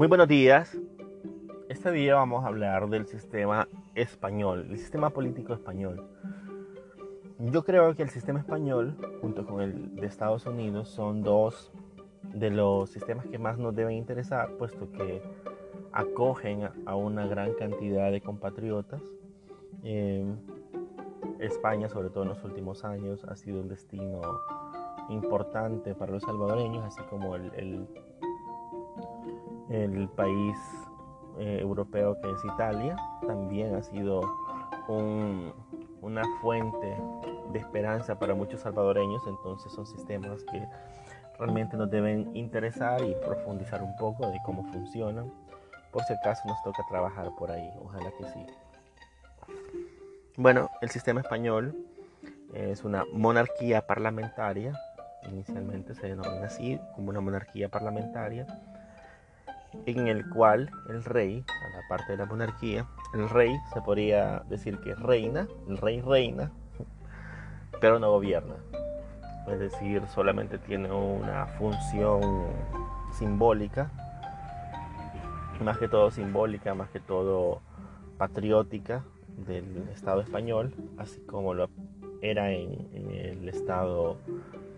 Muy buenos días. Este día vamos a hablar del sistema español, el sistema político español. Yo creo que el sistema español, junto con el de Estados Unidos, son dos de los sistemas que más nos deben interesar, puesto que acogen a una gran cantidad de compatriotas. Eh, España, sobre todo en los últimos años, ha sido un destino importante para los salvadoreños, así como el, el, país eh, europeo que es Italia, también ha sido una fuente de esperanza para muchos salvadoreños, entonces son sistemas que realmente nos deben interesar y profundizar un poco de cómo funcionan. Por si acaso nos toca trabajar por ahí, ojalá que sí. Bueno, el sistema español es una monarquía parlamentaria, inicialmente se denomina así como una monarquía parlamentaria, en el cual el rey, a la parte de la monarquía, el rey se podría decir que reina, el rey reina, pero no gobierna. Es decir, solamente tiene una función simbólica, más que todo simbólica, más que todo patriótica, del Estado español, así como lo era en, el Estado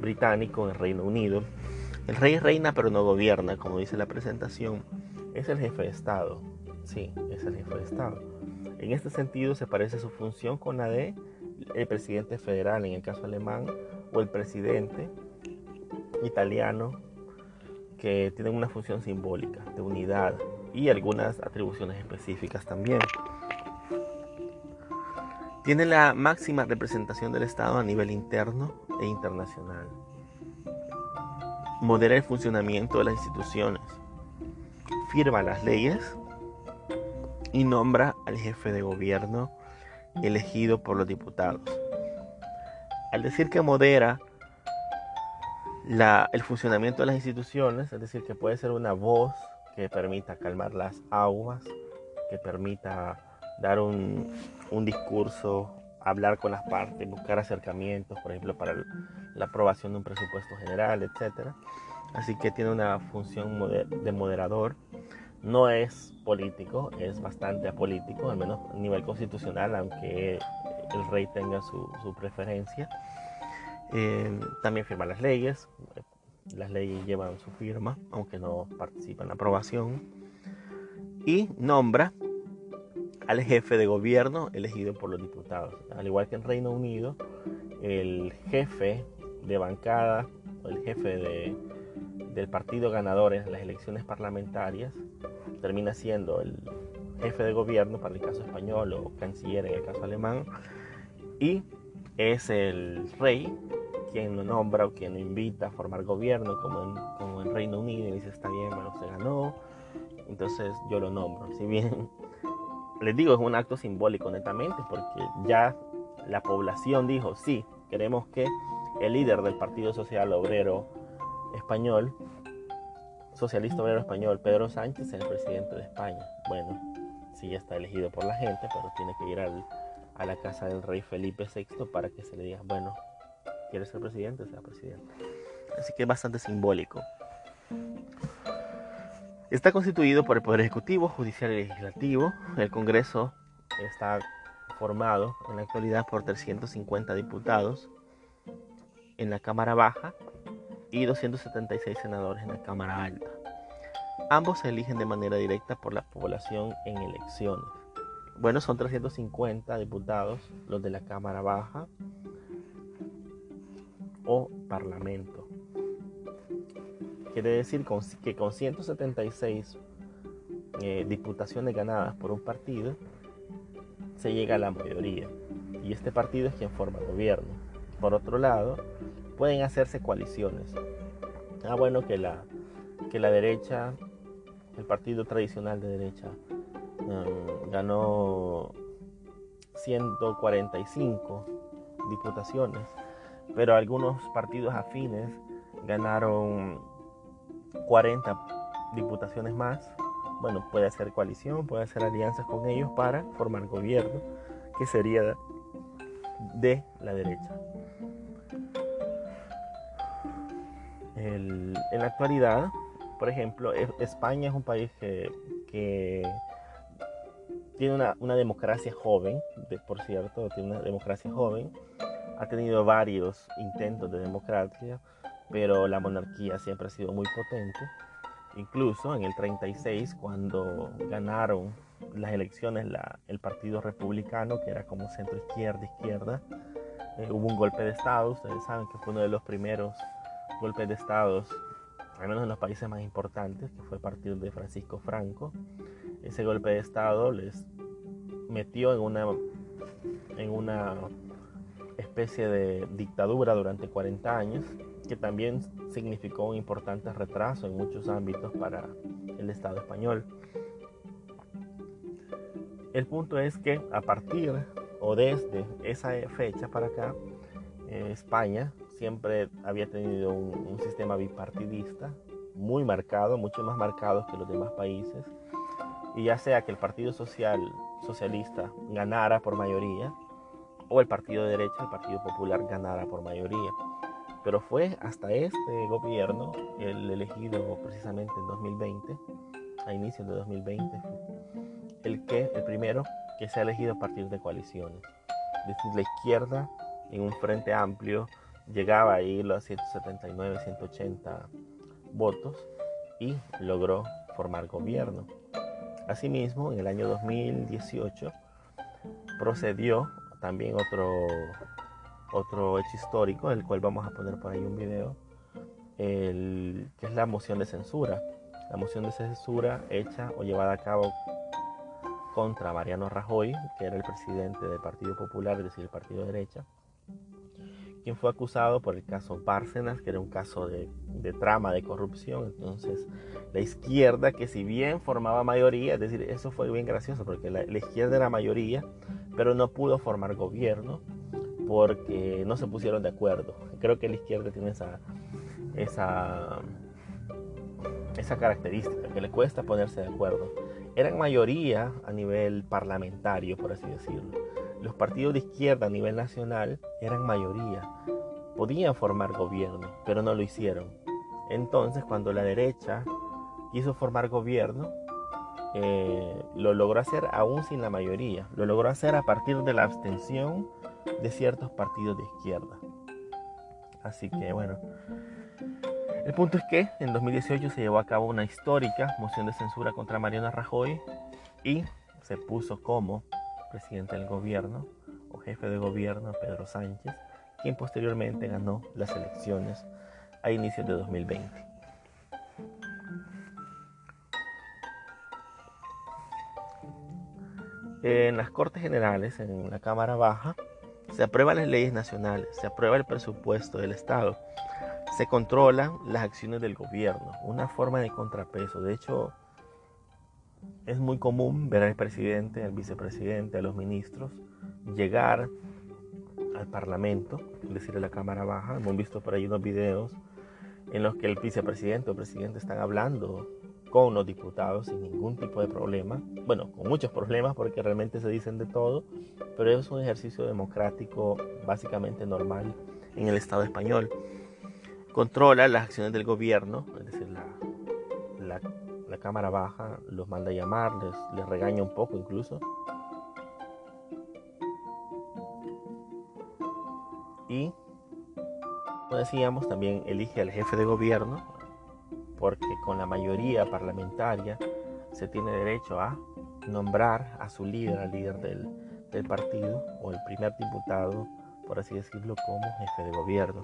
británico, en Reino Unido. El rey reina pero no gobierna, como dice la presentación. Es el jefe de Estado. Sí, es el jefe de Estado. En este sentido se parece su función con la de el presidente federal en el caso alemán o el presidente italiano que tienen una función simbólica de unidad y algunas atribuciones específicas también. Tiene la máxima representación del Estado a nivel interno e internacional. Modera el funcionamiento de las instituciones. Firma las leyes y nombra al jefe de gobierno elegido por los diputados. Al decir que modera el funcionamiento de las instituciones, es decir, que puede ser una voz que permita calmar las aguas, que permita dar un, discurso, hablar con las partes, buscar acercamientos, por ejemplo, para la aprobación de un presupuesto general, etc. Así que tiene una función de moderador. No es político, es bastante apolítico, al menos a nivel constitucional, aunque el rey tenga su, preferencia. Eh, también firma las leyes, las leyes llevan su firma, aunque no participa en la aprobación. Y nombra al jefe de gobierno elegido por los diputados. Al igual que en Reino Unido, el jefe de bancada o el jefe de, del partido ganador en las elecciones parlamentarias termina siendo el jefe de gobierno para el caso español o canciller en el caso alemán y es el rey quien lo nombra o quien lo invita a formar gobierno como en, como en Reino Unido y dice está bien, bueno, se ganó, entonces yo lo nombro. Si bien les digo, es un acto simbólico netamente, porque ya la población dijo, sí, queremos que el líder del Partido Social Obrero Español, Socialista Obrero Español, Pedro Sánchez, sea el presidente de España. Bueno, sí ya está elegido por la gente, pero tiene que ir a la casa del rey Felipe VI para que se le diga, bueno, ¿quieres ser presidente? Sea presidente. Así que es bastante simbólico. Está constituido por el Poder Ejecutivo, Judicial y Legislativo. El Congreso está formado en la actualidad por 350 diputados en la Cámara Baja y 276 senadores en la Cámara Alta. Ambos se eligen de manera directa por la población en elecciones. Bueno, son 350 diputados los de la Cámara Baja o Parlamento. Quiere decir que con 176 eh, diputaciones ganadas por un partido, se llega a la mayoría. Y este partido es quien forma el gobierno. Por otro lado, pueden hacerse coaliciones. Ah, bueno, que la, que la derecha, el partido tradicional de derecha, um, ganó 145 diputaciones, pero algunos partidos afines ganaron 40 diputaciones más, bueno, puede hacer coalición, puede hacer alianzas con ellos para formar gobierno, que sería de la derecha. en la actualidad, por ejemplo, España es un país que, tiene una, democracia joven, por cierto, tiene una democracia joven, ha tenido varios intentos de democracia, pero la monarquía siempre ha sido muy potente. Incluso en el 36, cuando ganaron las elecciones el Partido Republicano, que era como centro izquierda, izquierda, eh, hubo un golpe de Estado. Ustedes saben que fue uno de los primeros golpes de Estado, al menos en los países más importantes, que fue a partir de Francisco Franco. Ese golpe de Estado les metió en una, en una especie de dictadura durante 40 años, que también significó un importante retraso en muchos ámbitos para el Estado español. El punto es que a partir o desde esa fecha para acá, eh, España siempre había tenido un, sistema bipartidista muy marcado, mucho más marcado que los demás países. Y ya sea que el Partido Social, Socialista ganara por mayoría, o el Partido de Derecha, el Partido Popular ganara por mayoría. Pero fue hasta este gobierno, el elegido precisamente en 2020, a inicios de 2020, el que el primero que se ha elegido a partir de coaliciones. Es decir, la izquierda en un frente amplio llegaba a ir a 179, 180 votos y logró formar gobierno. Asimismo, en el año 2018 procedió también otro, otro hecho histórico, el cual vamos a poner por ahí un video, el, que es la moción de censura. La moción de censura hecha o llevada a cabo contra Mariano Rajoy, que era el presidente del Partido Popular, es decir, el partido de derecha, quien fue acusado por el caso Bárcenas, que era un caso de, trama de corrupción. Entonces, la izquierda, que si bien formaba mayoría, es decir, eso fue bien gracioso, porque la, izquierda era mayoría, pero no pudo formar gobierno porque no se pusieron de acuerdo. Creo que la izquierda tiene esa, esa, característica, que le cuesta ponerse de acuerdo eran mayoría a nivel parlamentario, por así decirlo. Los partidos de izquierda a nivel nacional eran mayoría. Podían formar gobierno, pero no lo hicieron. Entonces, cuando la derecha quiso formar gobierno, eh, lo logró hacer aún sin la mayoría. Lo logró hacer a partir de la abstención de ciertos partidos de izquierda. Así que bueno, el punto es que en 2018 se llevó a cabo una histórica moción de censura contra Mariano Rajoy y se puso como presidente del gobierno o jefe de gobierno Pedro Sánchez, quien posteriormente ganó las elecciones a inicios de 2020. En las Cortes Generales, en la Cámara Baja, se aprueban las leyes nacionales, se aprueba el presupuesto del Estado se controlan las acciones del gobierno, una forma de contrapeso. De hecho, es muy común ver al presidente, al vicepresidente, a los ministros llegar al Parlamento, es decir, a la Cámara Baja. Hemos visto por ahí unos videos en los que el vicepresidente o presidente están hablando con los diputados sin ningún tipo de problema. Bueno, con muchos problemas porque realmente se dicen de todo, pero es un ejercicio democrático básicamente normal en el Estado español controla las acciones del gobierno, es decir, la, Cámara Baja los manda a llamar, les, regaña un poco incluso. Y, como decíamos, también elige al jefe de gobierno, porque con la mayoría parlamentaria se tiene derecho a nombrar a su líder, al líder del, partido, o el primer diputado, por así decirlo, como jefe de gobierno.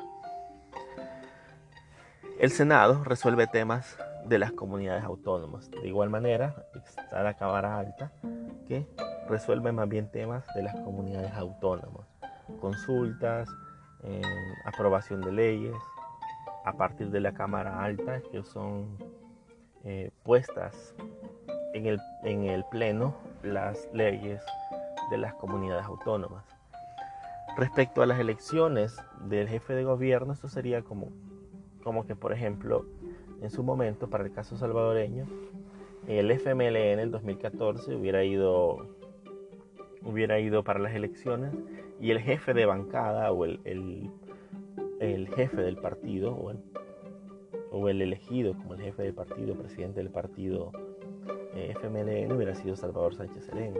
El Senado resuelve temas de las comunidades autónomas. De igual manera, está la Cámara Alta que resuelve más bien temas de las comunidades autónomas. Consultas, eh, aprobación de leyes, a partir de la Cámara Alta, que son eh, puestas en el, en el Pleno las leyes de las comunidades autónomas. Respecto a las elecciones del jefe de gobierno, esto sería como como que, por ejemplo, en su momento, para el caso salvadoreño, el FMLN en el 2014 hubiera ido, hubiera ido para las elecciones y el jefe de bancada o el, el, jefe del partido o o el elegido como el jefe del partido, presidente del partido eh, FMLN hubiera sido Salvador Sánchez Serén.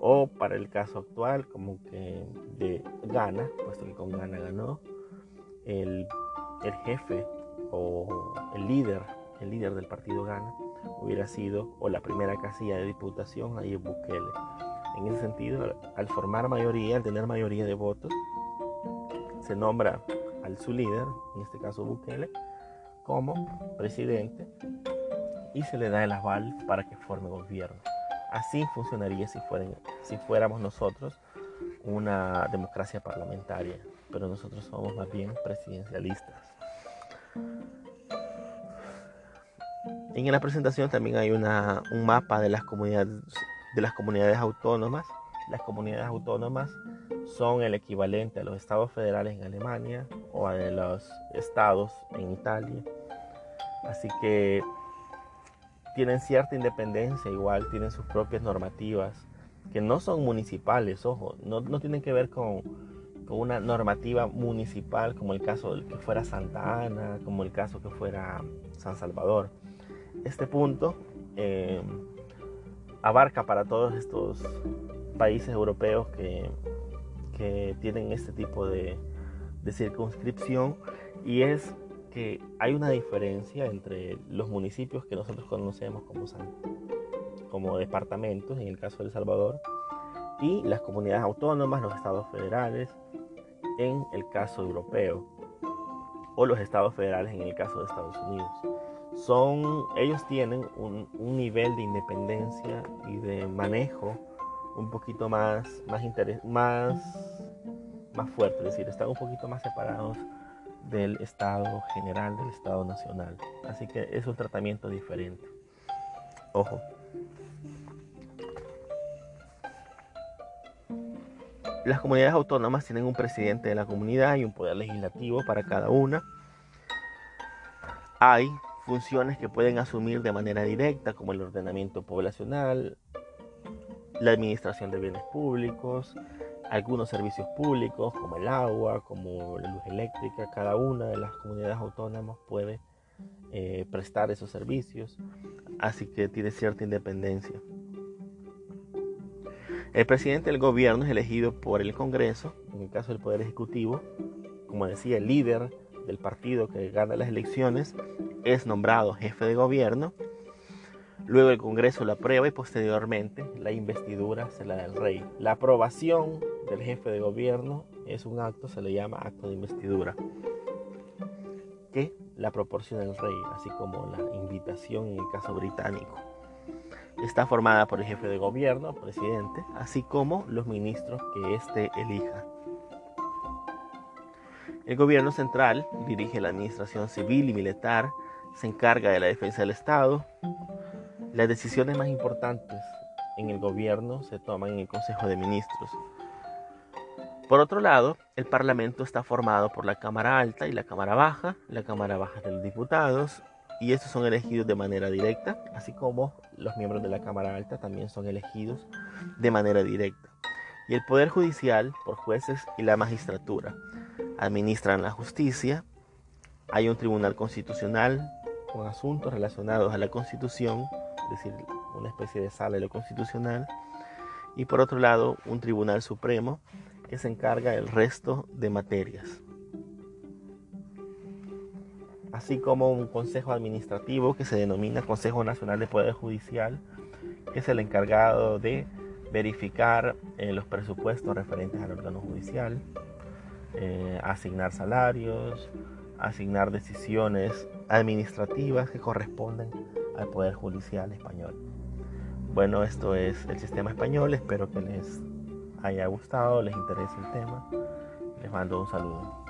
O para el caso actual, como que de Ghana, puesto que con Ghana ganó, el, el jefe o el líder, el líder del partido Ghana hubiera sido, o la primera casilla de diputación, ahí Bukele. En ese sentido, al formar mayoría, al tener mayoría de votos, se nombra su líder, en este caso Bukele, como presidente y se le da el aval para que forme gobierno. Así funcionaría si, si fuéramos nosotros una democracia parlamentaria, pero nosotros somos más bien presidencialistas. En la presentación también hay un mapa de las comunidades de las comunidades autónomas. Las comunidades autónomas son el equivalente a los estados federales en Alemania o a los estados en Italia. Así que tienen cierta independencia, igual tienen sus propias normativas, que no son municipales, ojo, no, tienen que ver con, con, una normativa municipal como el caso que fuera Santa Ana, como el caso que fuera San Salvador. Este punto eh, abarca para todos estos países europeos que, que tienen este tipo de, de, circunscripción y es que hay una diferencia entre los municipios que nosotros conocemos como, como departamentos, en el caso de El Salvador, y las comunidades autónomas, los estados federales, en el caso europeo, o los estados federales en el caso de Estados Unidos. Son, ellos tienen un, nivel de independencia y de manejo un poquito más, más, más, más fuerte, es decir, están un poquito más separados del Estado general, del Estado nacional. Así que es un tratamiento diferente. Ojo. Las comunidades autónomas tienen un presidente de la comunidad y un poder legislativo para cada una. Hay funciones que pueden asumir de manera directa, como el ordenamiento poblacional, la administración de bienes públicos, algunos servicios públicos como el agua, como la luz eléctrica, cada una de las comunidades autónomas puede eh, prestar esos servicios, así que tiene cierta independencia. El presidente del gobierno es elegido por el Congreso, en el caso del Poder Ejecutivo, como decía, el líder del partido que gana las elecciones es nombrado jefe de gobierno, luego el Congreso lo aprueba y posteriormente la investidura se la da el rey. La aprobación del jefe de gobierno es un acto, se le llama acto de investidura, que la proporciona el rey, así como la invitación en el caso británico. Está formada por el jefe de gobierno, presidente, así como los ministros que éste elija. El gobierno central dirige la administración civil y militar se encarga de la defensa del Estado. Las decisiones más importantes en el gobierno se toman en el Consejo de Ministros. Por otro lado, el Parlamento está formado por la Cámara Alta y la Cámara Baja, la Cámara Baja de los Diputados, y estos son elegidos de manera directa, así como los miembros de la Cámara Alta también son elegidos de manera directa. Y el Poder Judicial por jueces y la magistratura administran la justicia. Hay un Tribunal Constitucional con asuntos relacionados a la Constitución, es decir, una especie de sala de lo constitucional, y por otro lado un Tribunal Supremo que se encarga del resto de materias, así como un Consejo Administrativo que se denomina Consejo Nacional de Poder Judicial, que es el encargado de verificar eh, los presupuestos referentes al órgano judicial, eh, asignar salarios, asignar decisiones administrativas que corresponden al Poder Judicial español. Bueno, esto es el sistema español, espero que les haya gustado, les interese el tema. Les mando un saludo.